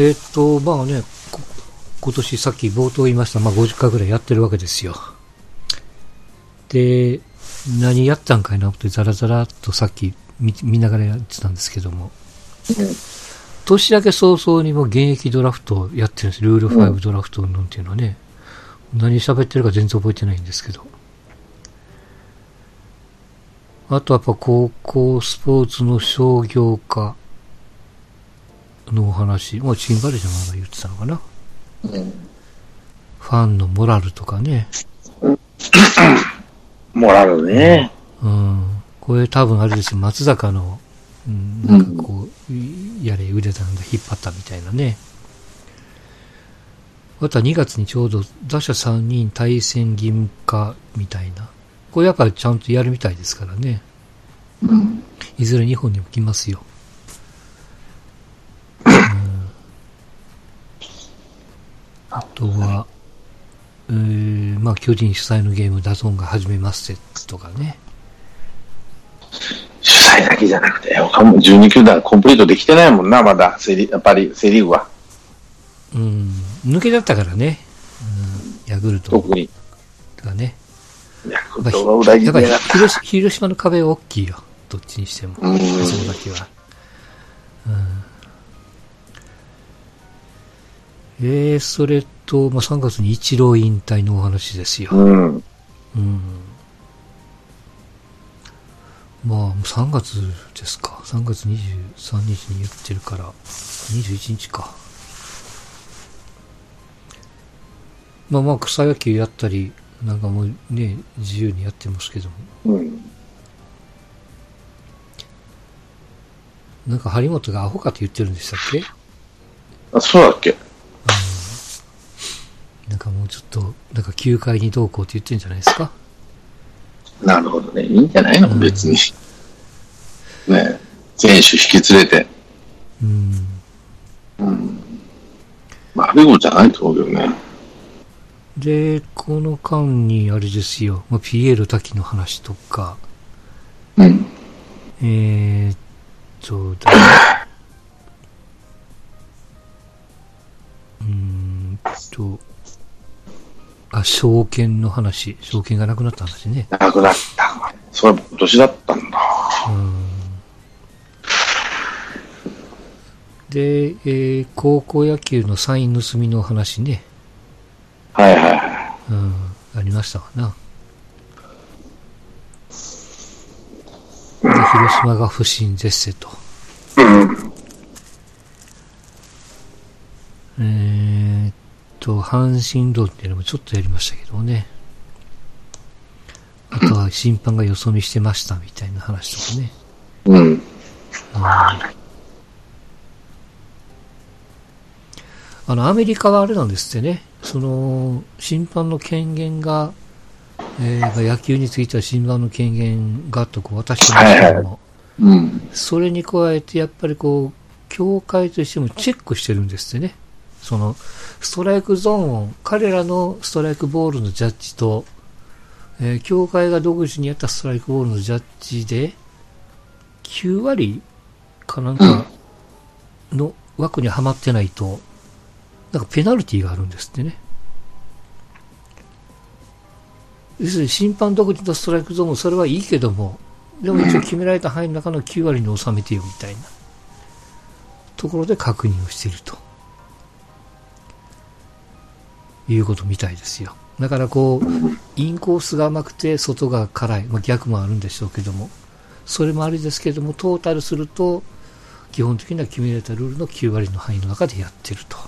えーっと、まあね、こ今年さっき冒頭言いました、まあ50回ぐらいやってるわけですよ。で、何やったんかいなってザラザラっとさっき見見ながらやってたんですけども、年明け早々にも現役ドラフトやってるんです。ルール5ドラフトなんていうのはね、何喋ってるか全然覚えてないんですけど。あとやっぱ高校スポーツの商業化のお話、もうチンバレージャーが言ってたのかな。うん。ファンのモラルとかね。モラルね。うん。これ多分あれですよ、松坂の、うん、なんかこう、いやれ腕だなんだ引っ張ったみたいなね。あとは2月にちょうど打者3人対戦義務化みたいな。これやっぱちゃんとやるみたいですからね。うん。いずれ日本にも来ますよ。あとは、えー、まあ巨人主催のゲームダゾーンが始めますとかね。主催だけじゃなくて、他も12球団コンプリートできてないもんな、まだ、セリやっぱりセリーグは。うん、抜けだったからね。うん、ヤクルト特に。とかね。ヤクルトが裏りやっぱ。広島の壁は大きいよ。どっちにしても。うんそこだけは。うん、えー、それと、まあ、3月に一郎引退のお話ですよ。うん。うん。まあ、3月ですか。3月23日に言ってるから、21日か。まあまあ、草野球やったり、なんかもうね、自由にやってますけども。うん。なんか張本がアホかって言ってるんでしたっけ？あ、そうだっけなんかもうちょっと、なんか球界にどうこうって言ってるんじゃないですか？なるほどね。いいんじゃないの？うん別に。ね選手引き連れて。うん。うん。悪いことじゃないと思うけどね。で、この間にあれですよ、まあ、ピエール滝の話とか、うん。えーっと、だ うーんと、あ、証券の話、証券がなくなった話ね。なくなった。それは今年だったんだ。うんで、えー高校野球のサイン盗みの話ね、はいはいはうん、ありましたわな。で広島が不審絶世と。い。うん。えーっと、阪神論っていうのもちょっとやりましたけどね。あとは審判がよそ見してましたみたいな話とかね。うん。あの、アメリカはあれなんですってね。その、審判の権限が、えー野球については審判の権限がとこう渡してますけども、うん。それに加えてやっぱりこう、協会としてもチェックしてるんですってね。その、ストライクゾーンを、彼らのストライクボールのジャッジと、えー協会が独自にやったストライクボールのジャッジで、9割かなんかの枠にはまってないと、なんかペナルティーがあるんですってね。要するに審判独自のストライクゾーンそれはいいけども、でも一応決められた範囲の中の9割に収めてよみたいなところで確認をしていると。いうことみたいですよ。だからこう、インコースが甘くて外が辛い。まあ、逆もあるんでしょうけども。それもありですけども、トータルすると、基本的には決められたルールの9割の範囲の中でやってると。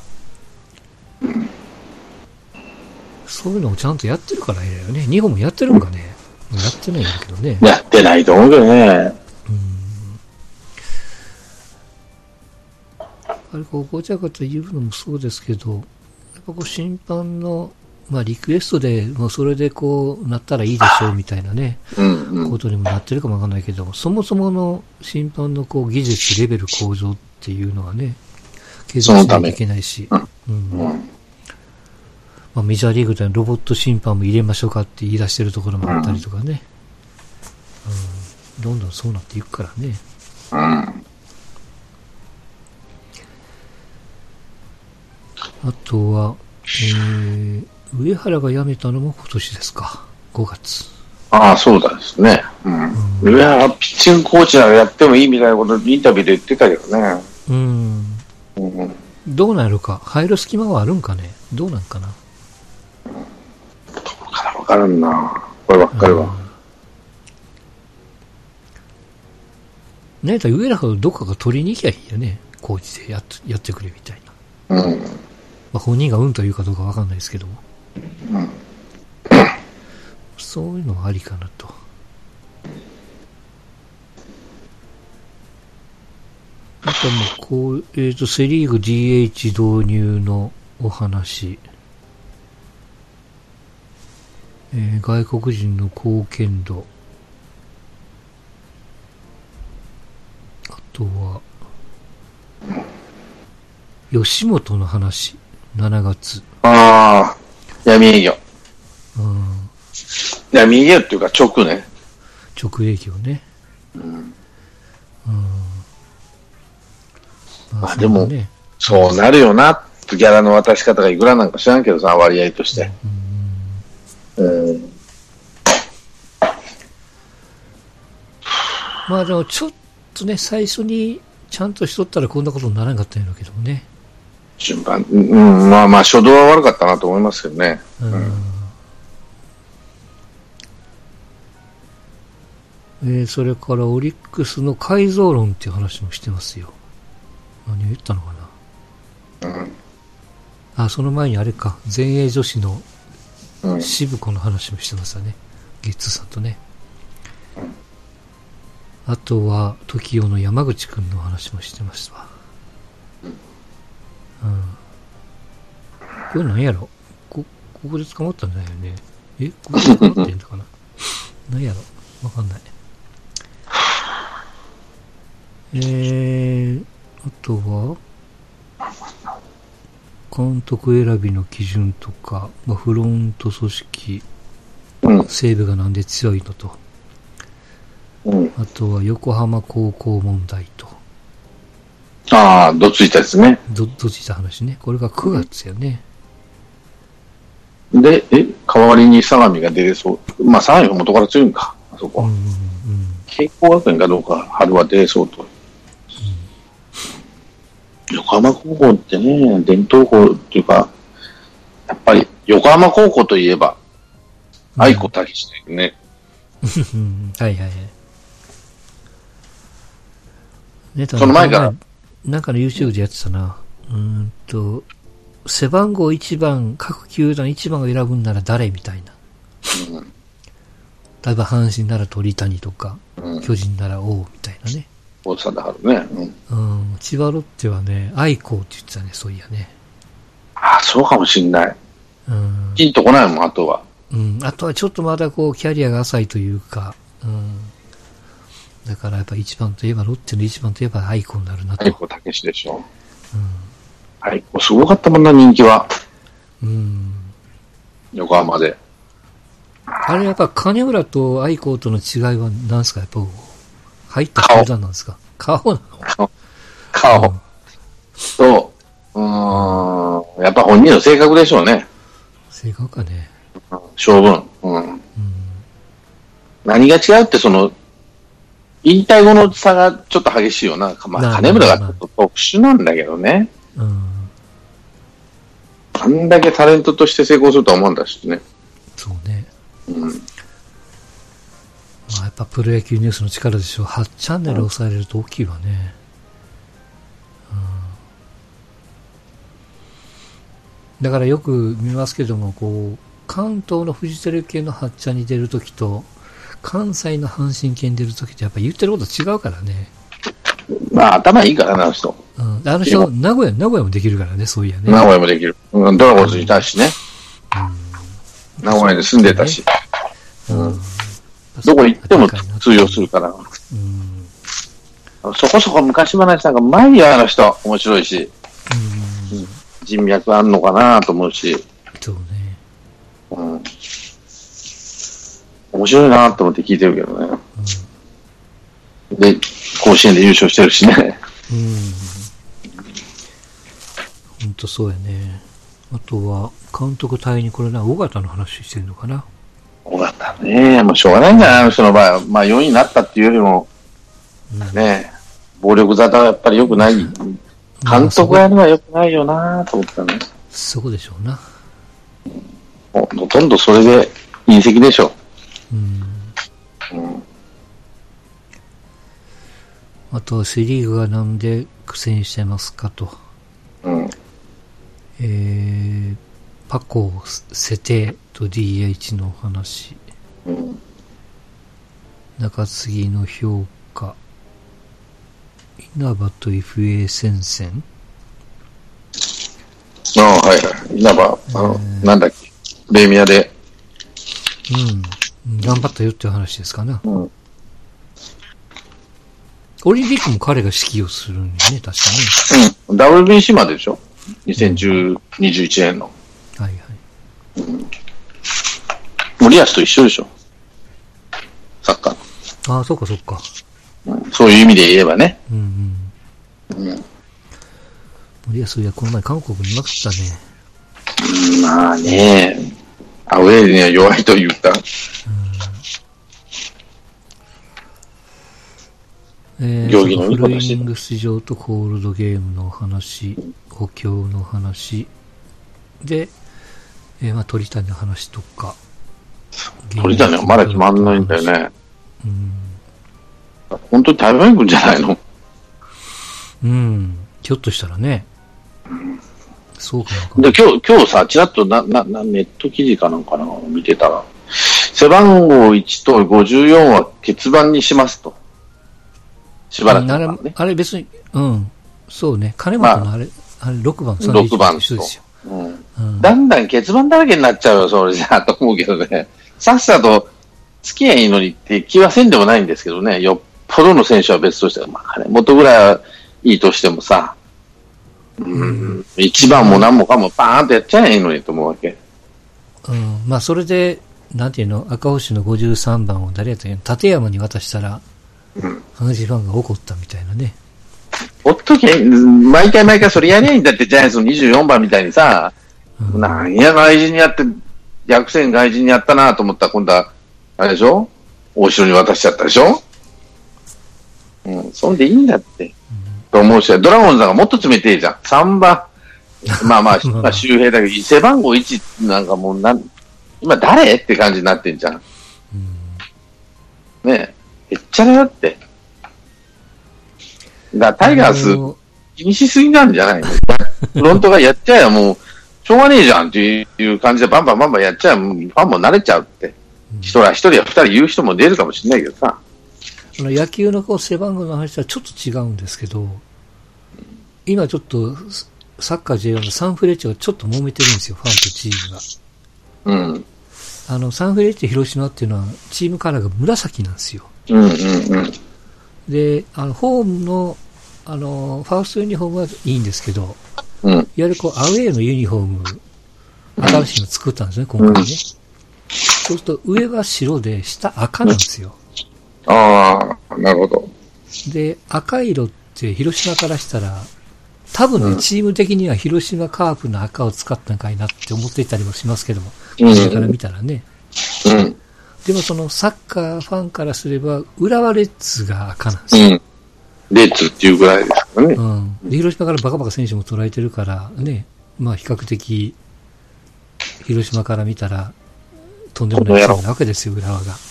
そういうのをちゃんとやってるから偉いよね。日本もやってるんかね。やってないんだけどね。やってないと思うけどね。あれこうごちゃごちゃ言うのもそうですけど、っぱこう審判の、まあリクエストで、もうそれでこうなったらいいでしょうみたいなね、ことにもなってるかもわかんないけども、そもそもの審判のこう技術レベル向上っていうのはね、継続しないといけないし、うんまあ、メジャーリーグではロボット審判も入れましょうかって言い出してるところもあったりとかね、うん、どんどんそうなっていくからね。うん。あとは、えー、上原が辞めたのも今年ですか。5月。ああ、そうだですね。うん。上原ピッチングコーチならやってもいいみたいなことインタビューで言ってたけどね。うん。うん。どうなるか。入る隙間はあるんかね。どうなんかな。からわからんな。こればっかりは。ねえと上原をどっかが取りに行きゃいいよね。コーチでやっやってくれみたいな。うん。まあ、本人がうんというかどうかわかんないですけども。そういうのはありかなと。あともう、こう、えっ、と、セリーグ DH 導入のお話。えー外国人の貢献度。あとは、吉本の話。7月。ああ、闇営業。うん。闇営業っていうか直ね。直営業ね。うん。まあでもそうなるよな。ギャラの渡し方がいくらなんか知らんけどさ、割合として。うん。まあでもちょっとね、最初にちゃんとしとったらこんなことにならんかったんやろうけどもね。順番、うん、まあまあ、初動は悪かったなと思いますけどね。うん。えーそれからオリックスの改造論っていう話もしてますよ。何を言ったのかな。うん。あ、その前にあれか、全英女子のうん。渋子の話もしてましたね。ゲッツーさんとね。あとは、TOKIO の山口くんの話もしてました。これ何やろこ、ここで捕まったんじゃないよね。えここで捕まってんのかな？何やろわかんない。えー、あとは、監督選びの基準とか、まあ、フロント組織、うん。西武がなんで強いのと、うん。あとは横浜高校問題と、ああ、どついたですね。ど、どっちた話ね。これが9月やね。で、え、代わりに相模が出れそう。まあ、相模が元から強いんか。あそこ。うんうんうん。慶光学園かどうか、春は出れそうと。横浜高校ってね、伝統校っていうか、やっぱり横浜高校といえば、愛子武史だよね。うんはいはいはい。ね、その前からなんかの YouTube でやってたな。うーんと、背番号1番、各球団1番を選ぶんなら誰みたいな。うん例えば阪神なら鳥谷とか、うん。巨人なら王みたいなね。大貞治ね。うん。うん、千葉ロッテはね、愛子って言ってたね、そういやね。ああ、そうかもしんない。うん。ピンとこないもん、あとは。うん、あとはちょっとまだこう、キャリアが浅いというか、うん。だからやっぱ一番といえば、ロッテの一番といえば愛子になるなと。愛子武史でしょ。愛子すごかったもんな、人気は。うん。横浜で。あれやっぱ金村と愛子との違いは何すか？やっぱ入った球団なんですか？顔なの？顔うんと、うーん、やっぱ本人の性格でしょうね。正確かね。性分。うん。うん。何が違うって、その、引退後の差がちょっと激しいよな。まあ、な金村がちょっと特殊なんだけどね。うん。あんだけタレントとして成功するとは思うんだしね。そうね。うん。まあ、やっぱプロ野球ニュースの力でしょう。8チャンネル抑えれると大きいわね。うん。だからよく見ますけども、こう、関東のフジテレビ系の8チャンに出るときと、関西の阪神系に出るときってやっぱ言ってること違うからね。まあ、頭いいからな、あの人。うん。あの人、名古屋、名古屋もできるからね、そういやね。名古屋もできる。うん、ドラゴンズにいたしね。名古屋に住んでたし。うん。どこ行っても通用するから。うん。そこそこ昔話なんか前よ、あの人。面白いし。うん。人脈あんのかなと思うし。そうね。うん。面白いなと思って聞いてるけどね。で、甲子園で優勝してるしね。うん。ほんとそうやね。あとは、監督隊にこれな、尾形の話してるのかな？尾形ね。もうしょうがないんじゃない？あの人の場合は。まあ4位になったっていうよりも、うんね、暴力沙汰はやっぱり良くない。監督やるのは良くないよなと思ったね。そこでしょうな。ほとんどそれで隕石でしょ。うん。うん。あとはセリーグがなんで苦戦してますかと。うん。えー、パコ、セテと DH のお話。うん。中継ぎの評価。稲葉と FA 戦線。ああ、はいはい。稲葉、あの、なんだっけ。レミアで。うん。頑張ったよっていう話ですかな。うん。オリンピックも彼が指揮をするんでね、確かうん。WBC まででしょ ?2010、21年の。に。はいはい。森保と一緒でしょ？サッカーああ、そっかそっか。の。うんそういう意味で言えばね。うんうん。うん。森保いや、この前韓国にいましたね。まあね、アウェーには弱いというか。えー、行儀のいいことしてイニング出場とコールドゲームのお話、補強の話、で、えー、まあ、鳥谷の話とか。鳥谷はまだ決まんないんだよ。ね。うん。本当に台湾行くんじゃないの？うん。ひょっとしたらね。そうかなで、今日、今日さ、ちらっとな、な、な、ネット記事かなんかな見てたら、背番号1と54は欠番にしますと。しばらくあれ。あれ別に、うん。そうね。金本のあれ、あれ6番、6番と。うん。うん。だんだん欠番だらけになっちゃうよ、それじゃあ、と思うけどね。さっさと付き合いいいのにって気はせんでもないんですけどね。よっぽどの選手は別として、まあ、金本ぐらいはいいとしてもさ、うん、一番も何もかもバーンとやっちゃえばいいのにと思うわけ。うん。まあ、それで、なんていうの、赤星の53番を誰やったっけ立山に渡したら、うん。阪神ファンが怒ったみたいなね。ほっとけ、毎回毎回それやりゃいいんだって、ジャイアンツの24番みたいにさ、うんなんや外人にやって、逆戦外人にやったなと思ったら今度は、あれでしょ？大城に渡しちゃったでしょ？うん、そんでいいんだって。と思うし、ドラゴンズなんかもっと冷てえじゃん。3番。まあまあ、ま あまあ周平だけど、背番号1なんかもうなん、今誰？って感じになってんじゃん。うんねえ。へっちゃらだって。だタイガース、あの気にしすぎなんじゃないの？フロントがやっちゃえばもう、しょうがねえじゃんっていう感じでバンバンバンバンやっちゃえば、もうファンも慣れちゃうって。一人は一人や二人言う人も出るかもしれないけどさ。あの野球のこう背番号の話はちょっと違うんですけど、今ちょっとサッカー J1 のサンフレッチェがちょっと揉めてるんですよ、ファンとチームが。うん。あの、サンフレッチェ広島っていうのはチームカラーが紫なんですよ。うんうんうん。で、あの、ホームの、あの、ファーストユニフォームはいいんですけど、うん。いわゆるこう、アウェーのユニフォーム、新しいの作ったんですね、今回ね。そうすると、上は白で、下赤なんですよ。ああ、なるほど。で、赤色って広島からしたら、多分ね、うんチーム的には広島カープの赤を使ったんかいなって思っていたりもしますけども、うん下から見たらね。うん。でもそのサッカーファンからすれば、浦和レッズが赤なんですよ。うん。レッツっていうぐらいですからね。うん。で、広島からバカバカ選手も捉えてるから、ね、まあ比較的、広島から見たら、とんでもないなわけですよ、浦和が。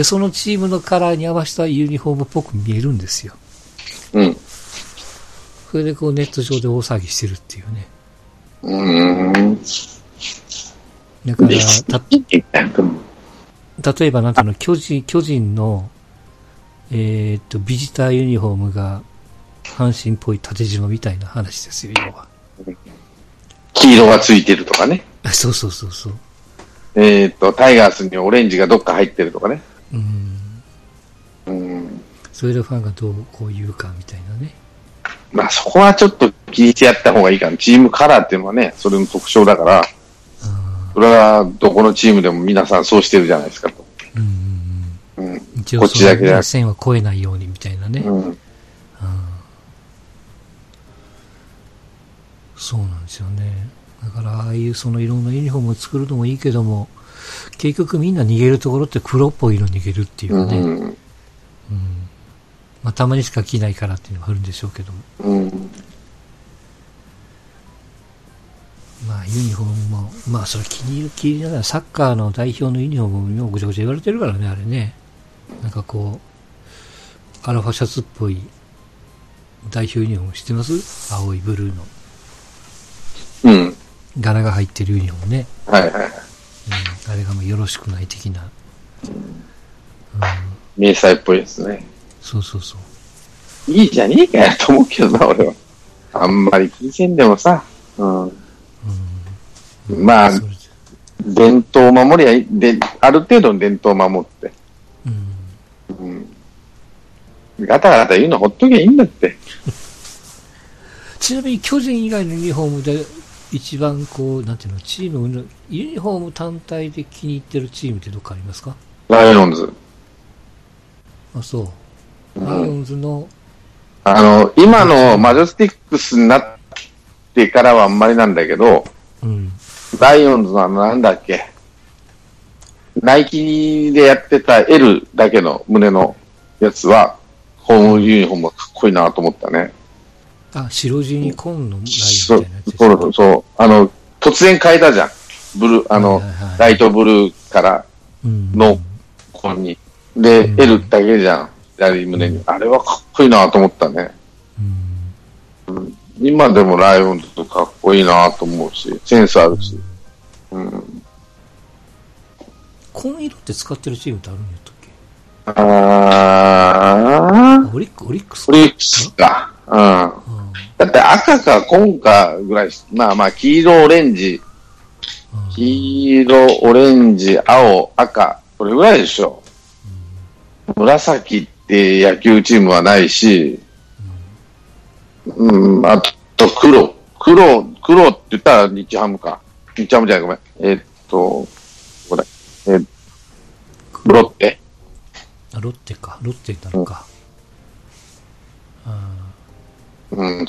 で、そのチームのカラーに合わせたユニフォームっぽく見えるんですよ。うん。それでこうネット上で大騒ぎしてるっていうね。うーん。だから、でた、例えばなんていうの、巨人、巨人の、えーっと、ビジターユニフォームが、阪神っぽい縦縞みたいな話ですよ、要は。黄色がついてるとかね。そうそうそうそう。えっ、と、タイガースにオレンジがどっか入ってるとかね。うん。うん。それでファンがどうこう言うかみたいなね。まあそこはちょっと気にしてやった方がいいかな。チームカラーっていうのはね、それの特徴だから、あそれはどこのチームでも皆さんそうしてるじゃないですかと。ーうんうんうん。うん。一応こっちだけじゃなく線は越えないようにみたいなね。うん。うんそうなんですよね。だから、ああいうそのいろんなユニフォームを作るのもいいけども、結局みんな逃げるところって黒っぽい色逃げるっていううね。うん。ん。まあ、たまにしか着ないからっていうのがあるんでしょうけども。うん。まあ、ユニフォームも、まあ、それ気に入る、気に入りながら、サッカーの代表のユニフォームもぐちゃぐちゃ言われてるからね、あれね。なんかこう、アルファシャツっぽい代表ユニフォーム知ってます？青いブルーの。うん。柄が入ってるユニフォームね。はいはいはい。うん。あれがもうよろしくない的な。うん。迷彩っぽいですね。そうそうそう。いいじゃねえかよと思うけどな、俺は。あんまり気にせんでもさ。うん。まあそれで伝統を守りゃいい、で、ある程度の伝統を守って。うん。うん。ガタガタ言うのほっときゃいいんだって。ちなみに巨人以外のユニフォームで一番こう、なんていうの、チームの、ユニフォーム単体で気に入ってるチームってどっかありますか？ライオンズ。あ、そう。うんライオンズの、あの、今のマジョスティックスになってからはあんまりなんだけど、うん。ライオンズのあのなんだっけ、ナイキでやってた L だけの胸のやつは、ホームユニフォームがかっこいいなと思ったね。あ、白地に紺のラインみそうたいなやつですか？そう、そう。あの、突然変えたじゃん。ブルー、あの、はいはいはいライトブルーからうんのここに。で、うん L だけじゃん。左胸に。あれはかっこいいなと思ったね。うん今でもライオンズとかっこいいなと思うし、センスあるし。うん。紺色って使ってるチームってあるんやったっけ？あー、あオリック、オリックスフリックスか。うん。だって赤か紺かぐらい、まあまあ黄色、オレンジ、黄色、オレンジ、青、赤、これぐらいでしょ。紫って野球チームはないし、うん、あと黒。黒、黒って言ったら日ハムか。日ハムじゃない、ごめん。えっと、ここだ。えロッテ、ロッテか。ロッテになるか。うん、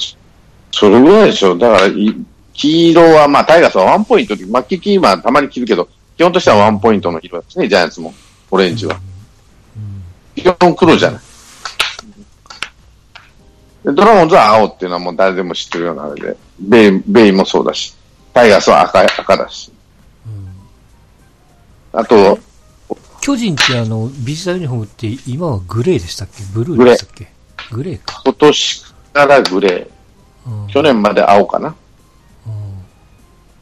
それぐらいでしょ。だから、い黄色は、まあ、タイガースはワンポイントで、マッキーキーマンたまに着るけど、基本としてはワンポイントの色ですね、ジャイアンツも。オレンジは。基本黒じゃない。でドラゴンズは青っていうのはもう誰でも知ってるようなあれで、ベイ、ベイもそうだし、タイガースは赤、赤だし。あと、巨人ってあの、ビジターユニフォームって今はグレーでしたっけ？ブルーでしたっけ？グレーか。今年からグレー。うん。去年まで青かな。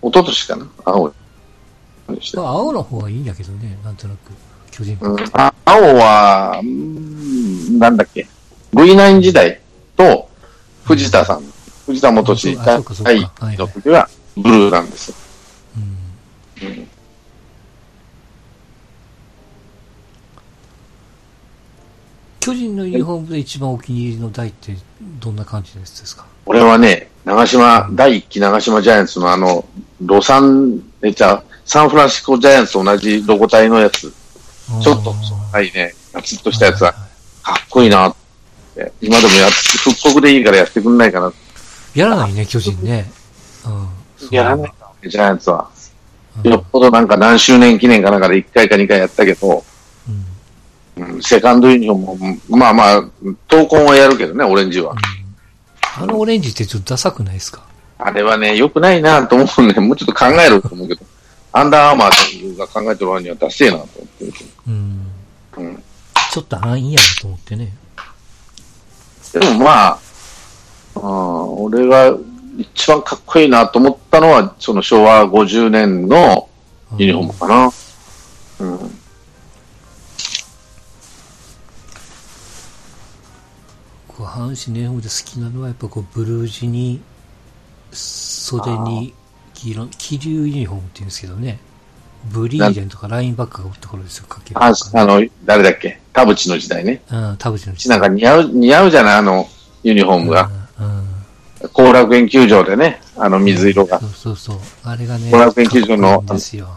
うん。一昨年かな。青。にしてまあ、青の方がいいんやけどね、なんとなく。巨人。うん、あ青は、うーんなんだっけ、V9 時代と藤田さん、藤田元氏あそうかそうか。第はいの時はブルーなんですよ。うん巨人のユニフォームで一番お気に入りの台ってどんな感じのやつですか？俺はね、長島、第一期長島ジャイアンツのあの、ロサン、え、じゃあサンフランシスコジャイアンツと同じロゴ体のやつ、ちょっと、はいね、ガツッとしたやつは、かっこいいなって、今でもやっ、復刻でいいからやってくんないかな。やらないね、巨人ね。うん。やらないか、ジャイアンツは。うんよっぽどなんか何周年記念かなんかで1回か2回やったけど、セカンドユニフォームも、まあまあ、闘魂はやるけどね、オレンジは。あのオレンジってちょっとダサくないですか？あれはね、良くないなと思うね。もうちょっと考えろと思うけど、アンダーアーマーが考えてる割にはダセえなと思ってるけうん。ど。うん。ちょっと安易やなと思ってね。でもまあ、うん、俺が一番かっこいいなと思ったのは、その昭和50年のユニフォームかな。うん。僕は阪神のユニフォームで好きなのはやっぱこうブルー地に袖に黄色、気流ユニフォームって言うんですけどね。ブリーデンとかラインバックがおった頃ですよ、かけるああの、誰だっけ？田淵の時代ね。うん、田淵の時なんか似合う、似合うじゃない？あの、ユニフォームが。うん。うん後楽園球場でね、あの水色がそ。うそうそう。あれがね、後楽園球場のいいんですよ。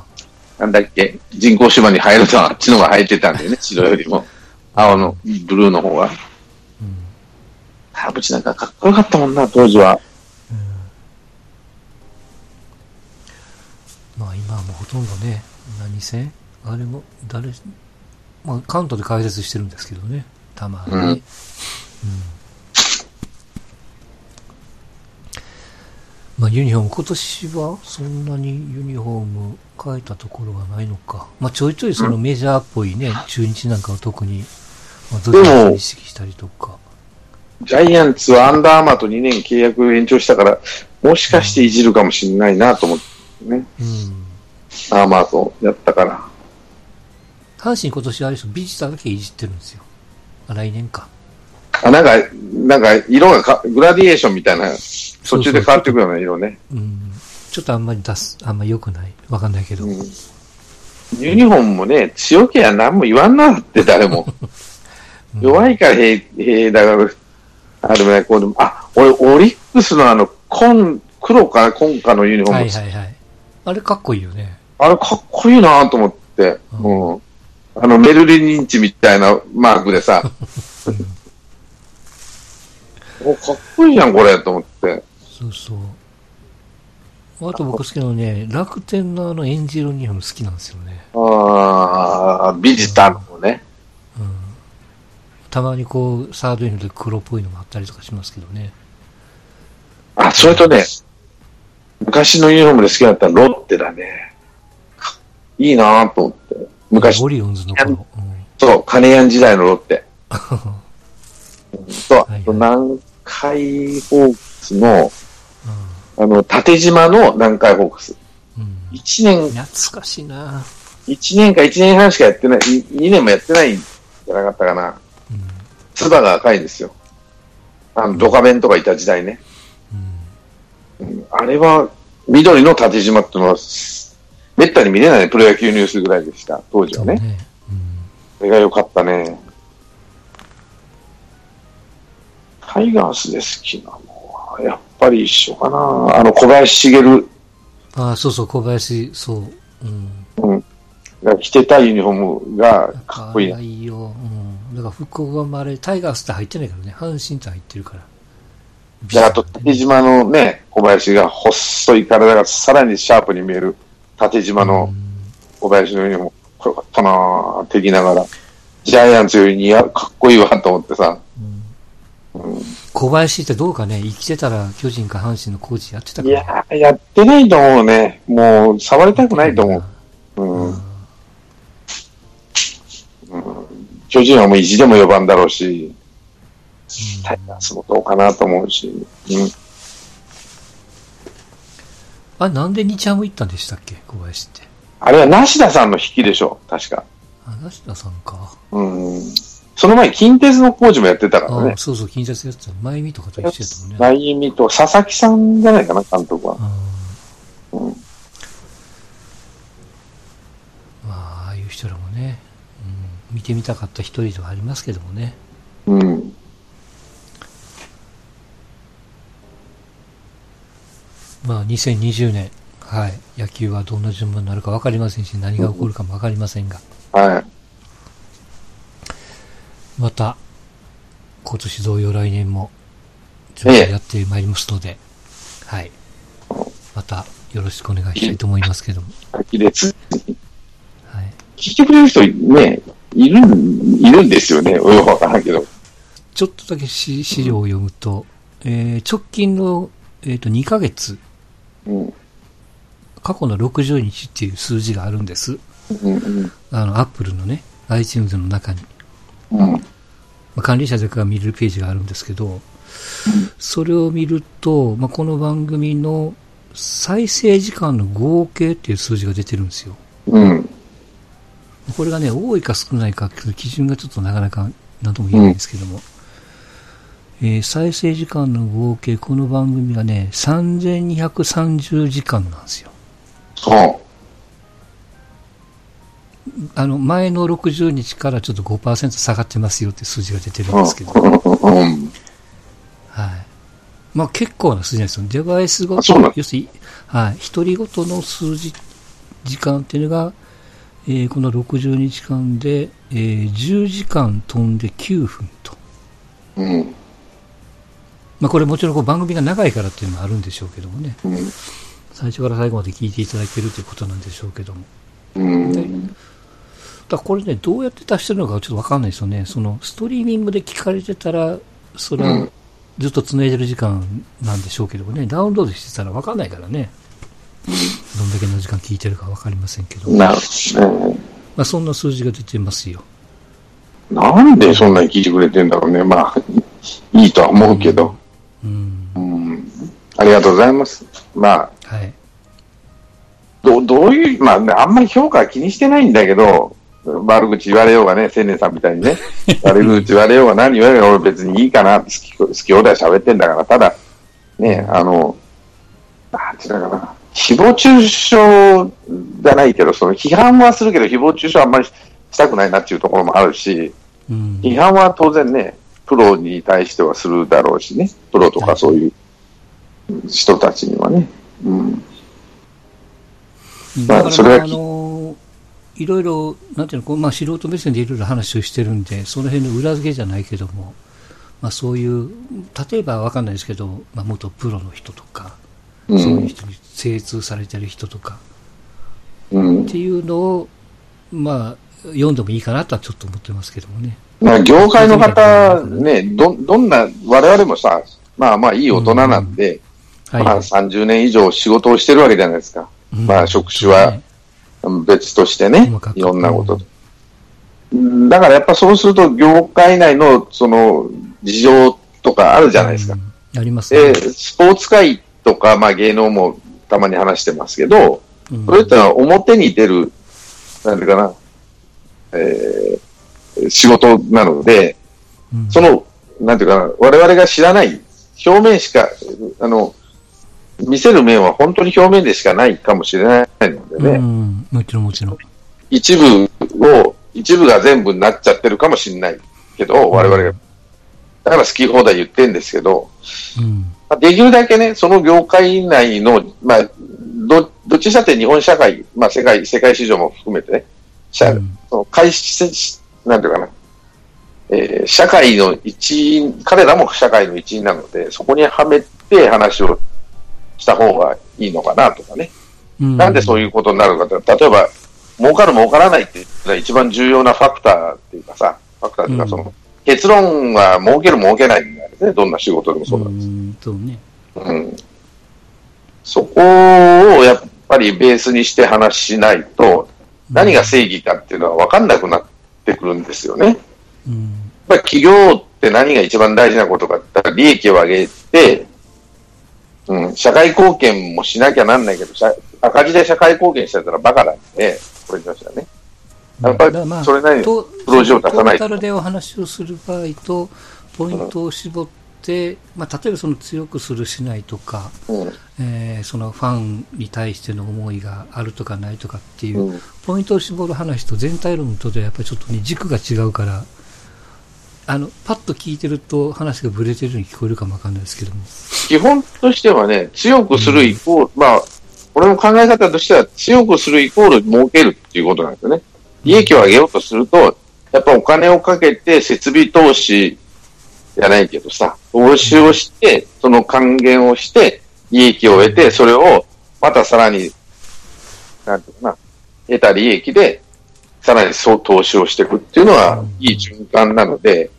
なんだっけ？人工芝に入るとあっちの方が入ってたんだよね、白よりも。青の、ブルーの方が。うん。田淵なんかかっこよかったもんな、当時は。とんどね、何戦あれも、誰、まあ、カウントで解説してるんですけどね、たまに。うんうんまあ、ユニフォーム、今年はそんなにユニフォーム変えたところがないのか。まあ、ちょいちょいそのメジャーっぽいね、中日なんかは特に、まあ、ドキドキ意識したりとか。ジャイアンツはアンダーアーマーと2年契約延長したから、もしかしていじるかもしれないなと思ってね。うん。アーマーとやったから。阪神今年はあれでしょ、ビジターだけいじってるんですよ。あ来年か。あ、なんか、なんか、色がか、グラディエーションみたいな、途中で変わってくるような色ね。うん。ちょっとあんまり出す、あんまり良くない。わかんないけど。うんユニフォームもね、強けりゃ何も言わんなって誰も。弱いから平、平だから、あれもね、こうでも、あ、俺、オリックスのあの、紺、黒か紺かのユニフォーム、はいはいはい。あれかっこいいよね。あれかっこいいなと思って、ううん。あの、メルリン認知みたいなマークでさ、お、かっこいいじゃん、これ、と思って。そうそう。あと僕好きなのね、楽天のあのエンジ色ユニフォーム好きなんですよね。ああ、ビジターの方ね。うん。たまにこう、サードユニフォームで黒っぽいのもあったりとかしますけどね。あ、それとね、昔のユニフォームで好きだったロッテだね。かいいなと思って。昔オ、リオンズの頃。うん。そう、金谷時代のロッテ。そう、はいあと南海ホークスの、あの、縦島の南海ホークス。うん。一年、懐かしいな一年か一年半しかやってない、に二年もやってないんじゃなかったかな。うん。つばが赤いんですよ。あの、ドカベンとかいた時代ね。うん。うんあれは、緑の縦島っていうのは、めったに見れないプロ野球ニュースぐらいでした、当時はね。ね。うん。それが良かったね。タイガースで好きなのは、やっぱり一緒かな。あの、小林茂ああ、そうそう、小林、そう。うん。が着てたユニフォームがかっこいいな。かわいいよ。から福岡もあれ、タイガースって入ってないからね。阪神って入ってるから。で、あと、縦島のね、小林が細い体がさらにシャープに見える縦島の小林のユニフォーム、これよかったなぁ、敵ながら。ジャイアンツよりにやかっこいいわと思ってさ。うん小林ってどうかね、生きてたら巨人か阪神のコーチやってたかい。や、やってないと思うね。もう、触りたくないと思う。う。うんうん巨人はもう意地でも4番だろうし、タイガースもどうかなと思うし。うんあれ、なんで2ちゃんも行ったんでしたっけ？小林って。あれは梨田さんの引きでしょ、確か。あ、梨田さんか。うん。その前、近鉄の工事もやってたからねああ、。そうそう、近鉄やってた。前見とかと一緒やったもんね。ライミと佐々木さんじゃないかな、監督は。うんうんまあ、ああいう人らもね、うん、見てみたかった一人ではありますけどもね。うん。まあ、2020年、はい、野球はどんな順番になるか分かりませんし、何が起こるかも分かりませんが、はい。また、今年同様来年も、ちょっとやってまいりますので、はい。また、よろしくお願いしたいと思いますけども。はい。聞いてくれる人ね、いるん、いるんですよね。よくわからんけど。ちょっとだけし資料を読むと、えー直近の、えっ、と、2ヶ月、うん。過去の60日っていう数字があるんです。うん。うん。あの、アップルのね、iTunes の中に。うん。まあ、管理者だけが見れるページがあるんですけど、それを見ると、まあ、この番組の再生時間の合計っていう数字が出てるんですよ。うん。これがね、多いか少ないか基準がちょっとなかなか何とも言えないんですけども、えー再生時間の合計、この番組がね、3230時間なんですよ。そあの、前の60日からちょっと5%下がってますよって数字が出てるんう。ですけど、うん。うん。はい。まあ結構な数字なんですよ。デバイスごと要するに、はい。一人ごとの数字、時間っていうのが、えーこの60日間で、えー10時間飛んで9分と。うん。まあこれもちろんこう番組が長いからっていうのもあるんでしょうけどもね。うん。最初から最後まで聞いていただけるということなんでしょうけども。うん。だこれね、どうやって出してるのかちょっとわかんないですよね。その、ストリーミングで聞かれてたら、それはうんずっと繋いでる時間なんでしょうけどもね、ダウンロードしてたらわかんないからね。どんだけの時間聞いてるかわかりませんけど。まなるほどね。あ、そんな数字が出てますよ。なんでそんなに聞いてくれてんだろうね。まあ、いいとは思うけど。うん。うん。ありがとうございます。まあ、はい。どどういう、まあ、あんまり評価は気にしてないんだけど、悪口言われようがね、青年さんみたいにね、悪口言われようが何言われようが俺別にいいかな、好き、好き放題喋ってんだから、ただ、ね、あの、なんていうのかな、誹謗中傷じゃないけど、その批判はするけど、誹謗中傷はあんまりしたくないなっていうところもあるし、うん。批判は当然ね、プロに対してはするだろうしね、プロとかそういう人たちにはね。うんまあだから、それあ、あの、いろいろ、なんていうの、こうまあ、素人目線でいろいろ話をしてるんで、その辺の裏付けじゃないけども、まあ、そういう、例えばわかんないですけど、まあ、元プロの人とか、うそういうん人に精通されてる人とか、うんっていうのを、まあ、読んでもいいかなとはちょっと思ってますけどもね。まあ、業界の方、ね、ど、どんな、我々もさ、まあまあいい大人なんで、はい。まあ30年以上仕事をしてるわけじゃないですか。うんまあ職種は別としてねいろんなことと。うんだからやっぱそうすると業界内のその事情とかあるじゃないですか。うんありますねで、。スポーツ界とか、まあ芸能もたまに話してますけど、うんそれってのは表に出る、なんていうかな、えー仕事なので、うんその、なんていうかな、我々が知らない、表面しか、あの、見せる面は本当に表面でしかないかもしれないのでね、うん、もちろんもちろん。一部を、一部が全部になっちゃってるかもしれないけど、我々が。だから好き放題言ってんですけど、うん。まあできるだけね、その業界内の、まあ、ど、どっちにしたって日本社会、まあ世界、世界市場も含めてね、社うん。そのなんていうかな、えー社会の一員、彼らも社会の一員なので、そこにはめて話をした方がいいのかなとかね。うん。なんでそういうことになるかって、例えば、儲かる儲からないっていうのが一番重要なファクターっていうかさ、ファクターっていうか、うん。その、結論は儲ける儲けないね。どんな仕事でもそうなんです。うん、そうね。うん。そこをやっぱりベースにして話しないと、何が正義かっていうのは分かんなくなってくるんですよね。うん。やっぱり企業って何が一番大事なことかって言ったら利益を上げて、うん、社会貢献もしなきゃなんないけど、社赤字で社会貢献してたらバカなんで、これに関してはね。やっぱりそれなりにとプロジを出さないとトータルでお話をする場合と、ポイントを絞って、まあ、例えばその強くするしないとか、うんえーそのファンに対しての思いがあるとかないとかっていう、うんポイントを絞る話と全体論とではやっぱりちょっとね、軸が違うから、あの、パッと聞いてると話がブレてるように聞こえるかもわかんないですけども。基本としてはね、強くするイコール、まあ、俺の考え方としては、強くするイコール儲けるっていうことなんですよね。利益を上げようとすると、やっぱお金をかけて設備投資じゃないけどさ、投資をして、その還元をして、利益を得て、それをまたさらに、なんていうかな、得た利益で、さらにそう投資をしていくっていうのは、いい循環なので、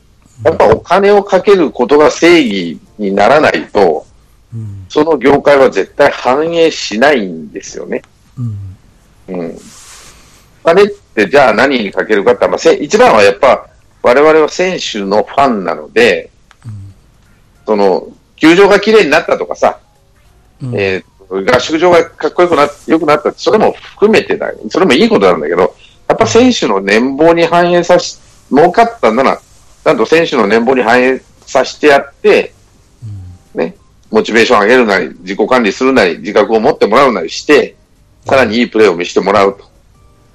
やっぱお金をかけることが正義にならないと、うん。その業界は絶対反映しないんですよね。うん。うん。お金ってじゃあ何にかけるかって、まあ、せ一番はやっぱ我々は選手のファンなので、うんその、球場が綺麗になったとかさ、うんえー合宿場がかっこよくなっ良くなったそれも含めてだよ。それもいいことなんだけど、やっぱ選手の年俸に反映さし、儲かったんなら、ちゃんと選手の年俸に反映させてやって、ね、モチベーション上げるなり、自己管理するなり、自覚を持ってもらうなりして、さらにいいプレーを見せてもらうと。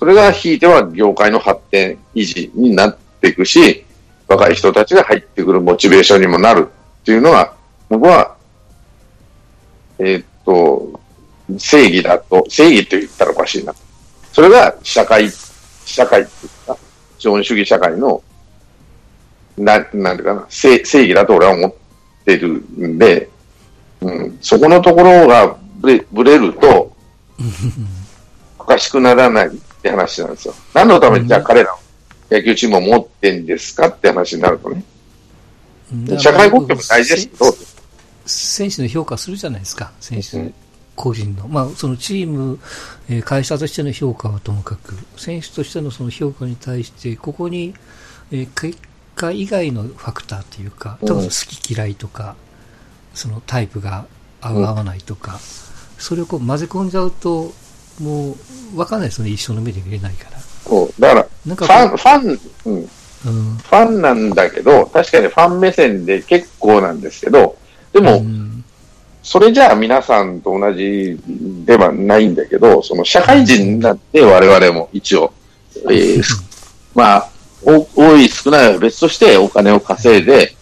それがひいては業界の発展、維持になっていくし、若い人たちが入ってくるモチベーションにもなるっていうのは、僕は、えーっと、正義だと、正義って言ったらおかしいな。それが社会、社会っていうか、資本主義社会の、な、なんていうかな、正正義だと俺は思ってるんで、うん、そこのところがブれぶれると、おかしくならないって話なんですよ。何のためにじゃあ彼らの野球チームを持ってんですかって話になるとね。社会貢献も大事です。けど、選手の評価するじゃないですか、選手個人の。まあ、そのチーム、えー会社としての評価はともかく、選手としてのその評価に対して、ここに、えー結果以外のファクターっていうか、多分好き嫌いとか、そのタイプが合う合わないとか、それをこう混ぜ込んじゃうと、もう、わかんないですよね、一緒の目で見れないから。そう。だから、なんかファン、ファン、うん、うん、ファンなんだけど、確かにファン目線で結構なんですけど、でも、うん。それじゃあ皆さんと同じではないんだけど、その社会人になって我々も一応、えー まあ、お多い少ないは別としてお金を稼いで、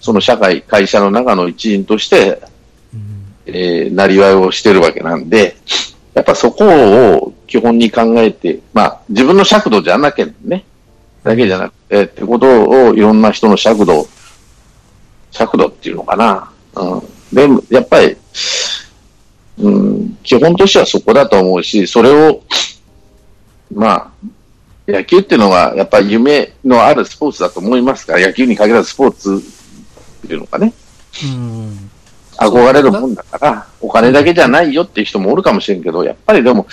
その社会、会社の中の一員として、うん。えー、なりわいをしてるわけなんで、やっぱそこを基本に考えて、まあ、自分の尺度じゃなきゃね、だけじゃなくて、ってことをいろんな人の尺度、尺度っていうのかな。うん。でも、やっぱり、うん、基本としてはそこだと思うし、それを、まあ、野球っていうのは、やっぱり夢のあるスポーツだと思いますから、野球に限らずスポーツっていうのかね。うん憧れるもんだから、お金だけじゃないよっていう人もおるかもしれんけど、やっぱりでも、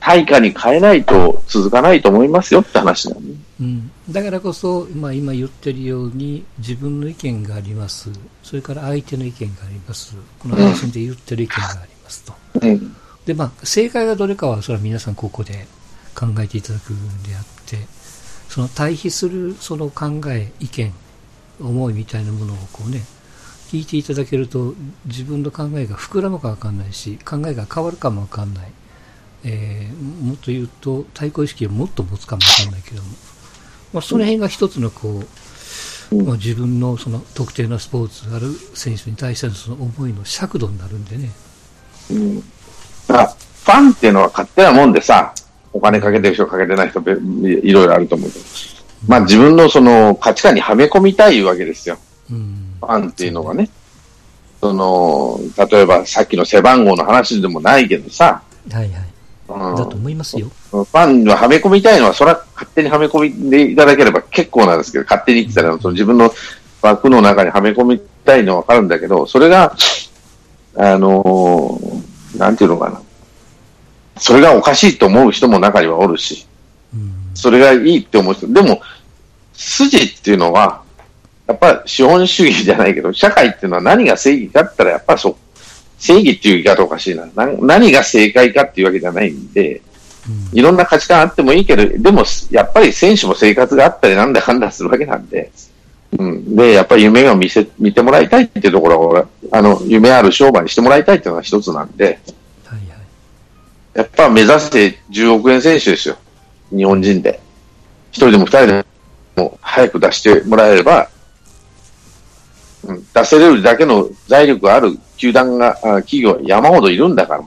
対価に変えないと続かないと思いますよって話なのね。うん、だからこそ、まあ、今言ってるように自分の意見があります。それから相手の意見があります。この配信で言ってる意見がありますと。うん。で、まあ、正解がどれかはそれは皆さんここで考えていただくんであってその対比するその考え意見思いみたいなものをこうね聞いていただけると自分の考えが膨らむかわかんないし考えが変わるかもわかんない、えーもっと言うと対抗意識をもっと持つかもわかんないけども、まあ、その辺が一つのこう、まあ、自分のその特定のスポーツある選手に対してのその思いの尺度になるんでね。うん。だから、ファンっていうのは勝手なもんでさ、お金かけてる人かけてない人べいろいろあると思うけど、まあ自分のその価値観にはめ込みたいわけですよ。うんファンっていうのがね。その、例えばさっきの背番号の話でもないけどさ、はいはい。うんだと思いますよ。ファンははめ込みたいのは、それは勝手にはめ込みでいただければ結構なんですけど、勝手に言ってたら、その自分の枠の中にはめ込みたいのはわかるんだけど、それが、あのーなんていうのかな。それがおかしいと思う人も中にはおるし、うんそれがいいって思う人。でも、筋っていうのは、やっぱ資本主義じゃないけど、社会っていうのは何が正義かって言ったら、やっぱそう、正義っていう言い方おかしいな。な何が正解かっていうわけじゃないんで、うんいろんな価値観あってもいいけど、でも、やっぱり選手も生活があったりなんだかんだするわけなんで、うん。で、やっぱり夢を見せ、見てもらいたいっていうところは、俺あの、夢ある商売にしてもらいたいっていうのが一つなんで、はいはい。やっぱ目指して10億円選手ですよ。日本人で。一人でも二人でも早く出してもらえれば、うん、出せれるだけの財力がある球団が、あ企業は山ほどいるんだから。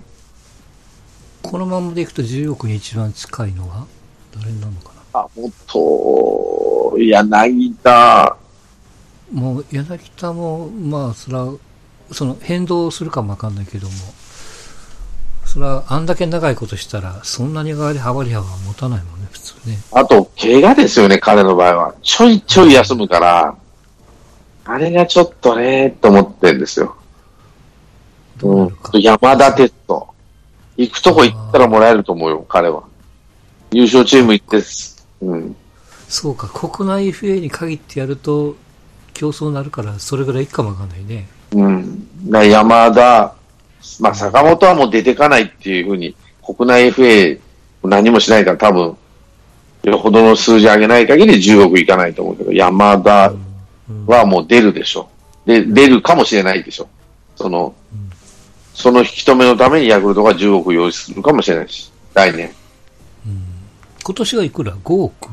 このままでいくと10億に一番近いのは誰なのかな？あ、もっと、柳田、もう柳田も、まあ、それは、その変動するかもわかんないけども、それはあんだけ長いことしたら、そんなに上がり幅り幅は持たないもんね、普通ね。あと、怪我ですよね、彼の場合は。ちょいちょい休むから、あれがちょっとね、と思ってるんですよ。どうなるか。山田哲人。行くとこ行ったらもらえると思うよ、彼は。優勝チーム行ってす、うん。そうか、国内 FA に限ってやると、競争になるから、それぐらいいくかもわかんないね。うん。山田、まあ、坂本はもう出てかないっていうふうに、国内 FA 何もしないから多分、よほどの数字上げない限り10億いかないと思うけど、山田うんはもう出るでしょ。で、出るかもしれないでしょ。その、うんその引き止めのためにヤクルトが10億用意するかもしれないし、来年。うん今年はいくら ?5 億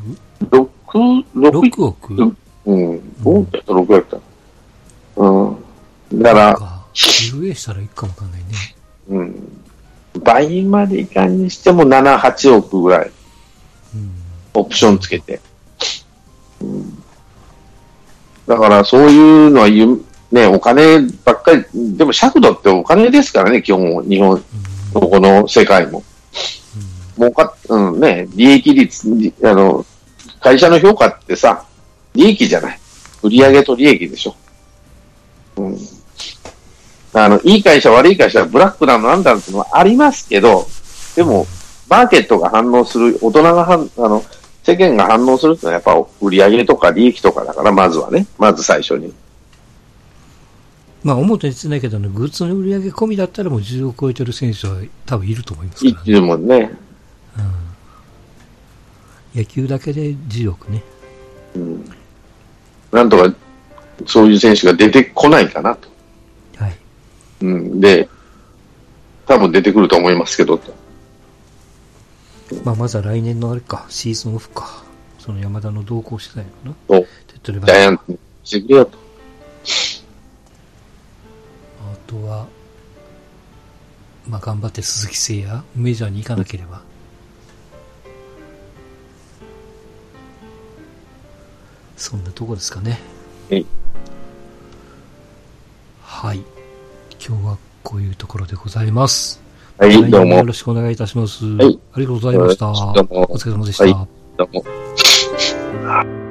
？6、6 ?6 億？うん。うん。5億やった、6億やった。うん。だから、か。UA したらいくかもわかんないね。うん。倍までいかんにしても7、8億ぐらい、うん。オプションつけて。うん。だから、そういうのはゆ、ね、お金ばっかり、でも尺度ってお金ですからね、基本、日本、どこの世界も。儲かっ、うんね、利益率、あの、会社の評価ってさ、利益じゃない。売上と利益でしょ。うん。あの、いい会社、悪い会社、ブラックなのなんだっていうのはありますけど、でも、マーケットが反応する、大人が反、あの、世間が反応するってのはやっぱ売上とか利益とかだから、まずはね。まず最初に。まあ、表に言ってないけど、ね、グッズの売り上げ込みだったらもう10億超えてる選手は多分いると思いますから、ね。いるもんね。うん。野球だけで10億ね。うん。なんとか、そういう選手が出てこないかなと。はい。うん。で、多分出てくると思いますけど、と。まあ、まずは来年のあれか、シーズンオフか。その山田の動向次第かな。おジャイアンツにしてくれよと。とは、まあ、頑張って鈴木誠也、メジャーに行かなければ。そんなとこですかね。はい。はい。今日はこういうところでございます。はい、どうも。よろしくお願いいたします。はい。ありがとうございました。どうも。お疲れ様でした。はい、どうも。